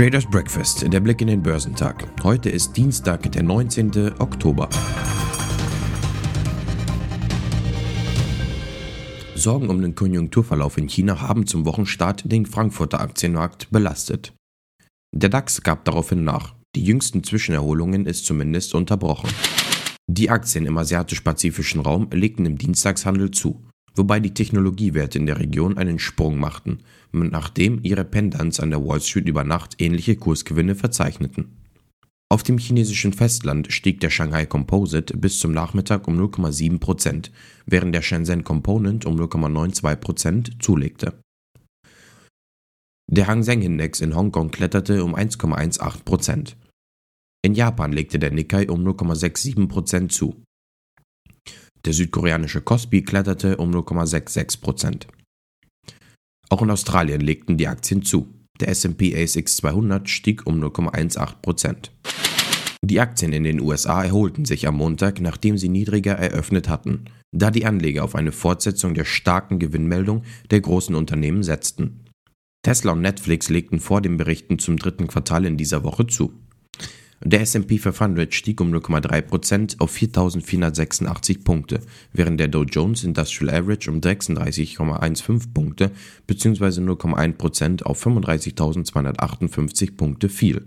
Traders Breakfast, der Blick in den Börsentag. Heute ist Dienstag, der 19. Oktober. Sorgen um den Konjunkturverlauf in China haben zum Wochenstart den Frankfurter Aktienmarkt belastet. Der DAX gab daraufhin nach. Die jüngsten Zwischenerholungen ist zumindest unterbrochen. Die Aktien im asiatisch-pazifischen Raum legten im Dienstagshandel zu wobei die Technologiewerte in der Region einen Sprung machten, nachdem ihre Pendants an der Wall Street über Nacht ähnliche Kursgewinne verzeichneten. Auf dem chinesischen Festland stieg der Shanghai Composite bis zum Nachmittag um 0,7%, während der Shenzhen Component um 0,92% zulegte. Der Hang Seng Index in Hongkong kletterte um 1,18%. In Japan legte der Nikkei um 0,67% zu. Der südkoreanische Kospi kletterte um 0,66%. Auch in Australien legten die Aktien zu. Der S&P ASX 200 stieg um 0,18%. Die Aktien in den USA erholten sich am Montag, nachdem sie niedriger eröffnet hatten, da die Anleger auf eine Fortsetzung der starken Gewinnmeldung der großen Unternehmen setzten. Tesla und Netflix legten vor den Berichten zum dritten Quartal in dieser Woche zu. Der S&P 500 stieg um 0,3% auf 4.486 Punkte, während der Dow Jones Industrial Average um 36,15 Punkte bzw. 0,1% auf 35.258 Punkte fiel.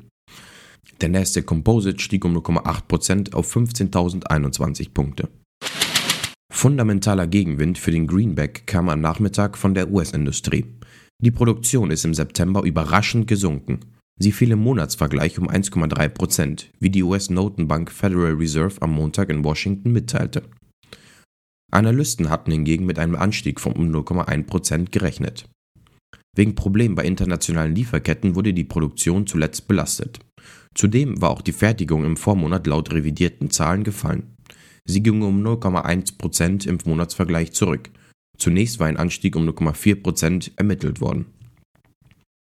Der Nasdaq Composite stieg um 0,8% auf 15.021 Punkte. Fundamentaler Gegenwind für den Greenback kam am Nachmittag von der US-Industrie. Die Produktion ist im September überraschend gesunken. Sie fiel im Monatsvergleich um 1,3 Prozent, wie die US-Notenbank Federal Reserve am Montag in Washington mitteilte. Analysten hatten hingegen mit einem Anstieg von um 0,1 Prozent gerechnet. Wegen Problemen bei internationalen Lieferketten wurde die Produktion zuletzt belastet. Zudem war auch die Fertigung im Vormonat laut revidierten Zahlen gefallen. Sie ging um 0,1 Prozent im Monatsvergleich zurück. Zunächst war ein Anstieg um 0,4 Prozent ermittelt worden.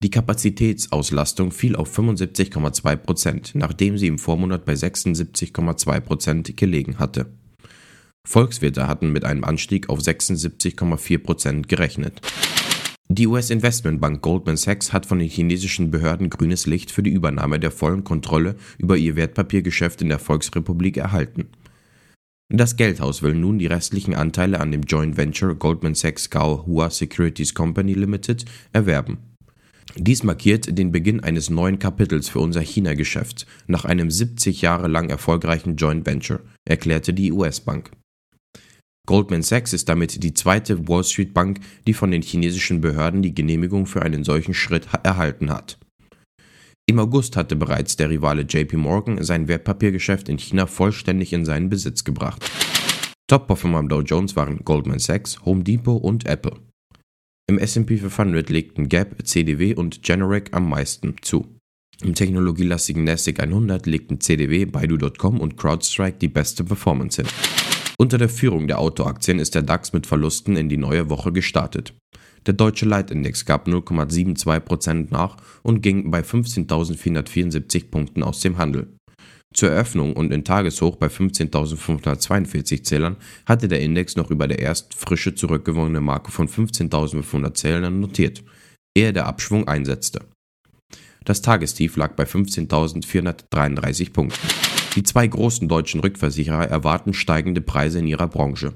Die Kapazitätsauslastung fiel auf 75,2 Prozent, nachdem sie im Vormonat bei 76,2 Prozent gelegen hatte. Volkswirte hatten mit einem Anstieg auf 76,4 Prozent gerechnet. Die US-Investmentbank Goldman Sachs hat von den chinesischen Behörden grünes Licht für die Übernahme der vollen Kontrolle über ihr Wertpapiergeschäft in der Volksrepublik erhalten. Das Geldhaus will nun die restlichen Anteile an dem Joint Venture Goldman Sachs Gao Hua Securities Company Limited erwerben. Dies markiert den Beginn eines neuen Kapitels für unser China-Geschäft nach einem 70 Jahre lang erfolgreichen Joint Venture, erklärte die US-Bank. Goldman Sachs ist damit die zweite Wall Street Bank, die von den chinesischen Behörden die Genehmigung für einen solchen Schritt erhalten hat. Im August hatte bereits der Rivale JP Morgan sein Wertpapiergeschäft in China vollständig in seinen Besitz gebracht. Top-Performer am Dow Jones waren Goldman Sachs, Home Depot und Apple. Im S&P 500 legten Gap, CDW und Generac am meisten zu. Im technologielastigen Nasdaq 100 legten CDW, Baidu.com und CrowdStrike die beste Performance hin. Unter der Führung der Autoaktien ist der DAX mit Verlusten in die neue Woche gestartet. Der deutsche Leitindex gab 0,72% nach und ging bei 15.474 Punkten aus dem Handel. Zur Eröffnung und in Tageshoch bei 15.542 Zählern hatte der Index noch über der erst frische zurückgewonnene Marke von 15.500 Zählern notiert, ehe der Abschwung einsetzte. Das Tagestief lag bei 15.433 Punkten. Die zwei großen deutschen Rückversicherer erwarten steigende Preise in ihrer Branche.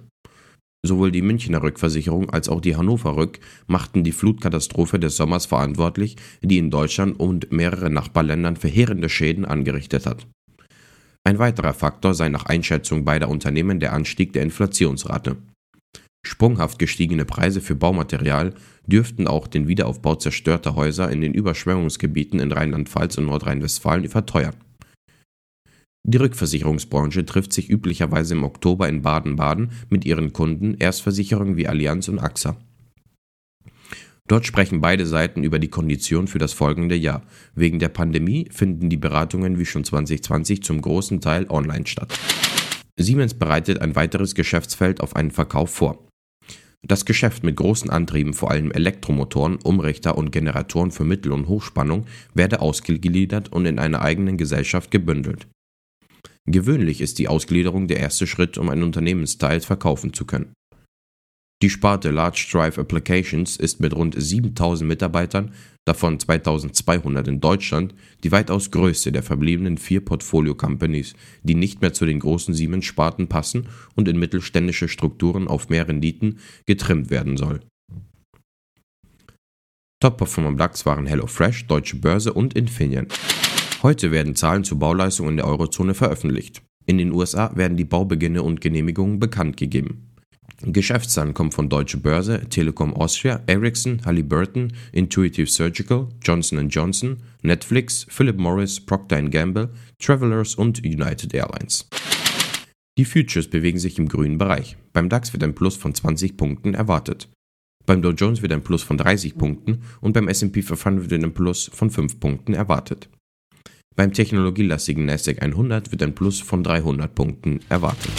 Sowohl die Münchner Rückversicherung als auch die Hannover Rück machten die Flutkatastrophe des Sommers verantwortlich, die in Deutschland und mehreren Nachbarländern verheerende Schäden angerichtet hat. Ein weiterer Faktor sei nach Einschätzung beider Unternehmen der Anstieg der Inflationsrate. Sprunghaft gestiegene Preise für Baumaterial dürften auch den Wiederaufbau zerstörter Häuser in den Überschwemmungsgebieten in Rheinland-Pfalz und Nordrhein-Westfalen verteuern. Die Rückversicherungsbranche trifft sich üblicherweise im Oktober in Baden-Baden mit ihren Kunden Erstversicherungen wie Allianz und AXA. Dort sprechen beide Seiten über die Kondition für das folgende Jahr. Wegen der Pandemie finden die Beratungen wie schon 2020 zum großen Teil online statt. Siemens bereitet ein weiteres Geschäftsfeld auf einen Verkauf vor. Das Geschäft mit großen Antrieben, vor allem Elektromotoren, Umrichter und Generatoren für Mittel- und Hochspannung, werde ausgegliedert und in einer eigenen Gesellschaft gebündelt. Gewöhnlich ist die Ausgliederung der erste Schritt, um einen Unternehmensteil verkaufen zu können. Die Sparte Large Drive Applications ist mit rund 7000 Mitarbeitern, davon 2200 in Deutschland, die weitaus größte der verbliebenen vier Portfolio Companies, die nicht mehr zu den großen Siemens-Sparten passen und in mittelständische Strukturen auf mehr Renditen getrimmt werden soll. Top-Performer im DAX waren HelloFresh, Deutsche Börse und Infineon. Heute werden Zahlen zur Bauleistung in der Eurozone veröffentlicht. In den USA werden die Baubeginne und Genehmigungen bekannt gegeben. Geschäftszahlen kommen von Deutsche Börse, Telekom Austria, Ericsson, Halliburton, Intuitive Surgical, Johnson Johnson, Netflix, Philip Morris, Procter Gamble, Travelers und United Airlines. Die Futures bewegen sich im grünen Bereich. Beim DAX wird ein Plus von 20 Punkten erwartet. Beim Dow Jones wird ein Plus von 30 Punkten und beim S&P 500 wird ein Plus von 5 Punkten erwartet. Beim technologielastigen Nasdaq 100 wird ein Plus von 300 Punkten erwartet.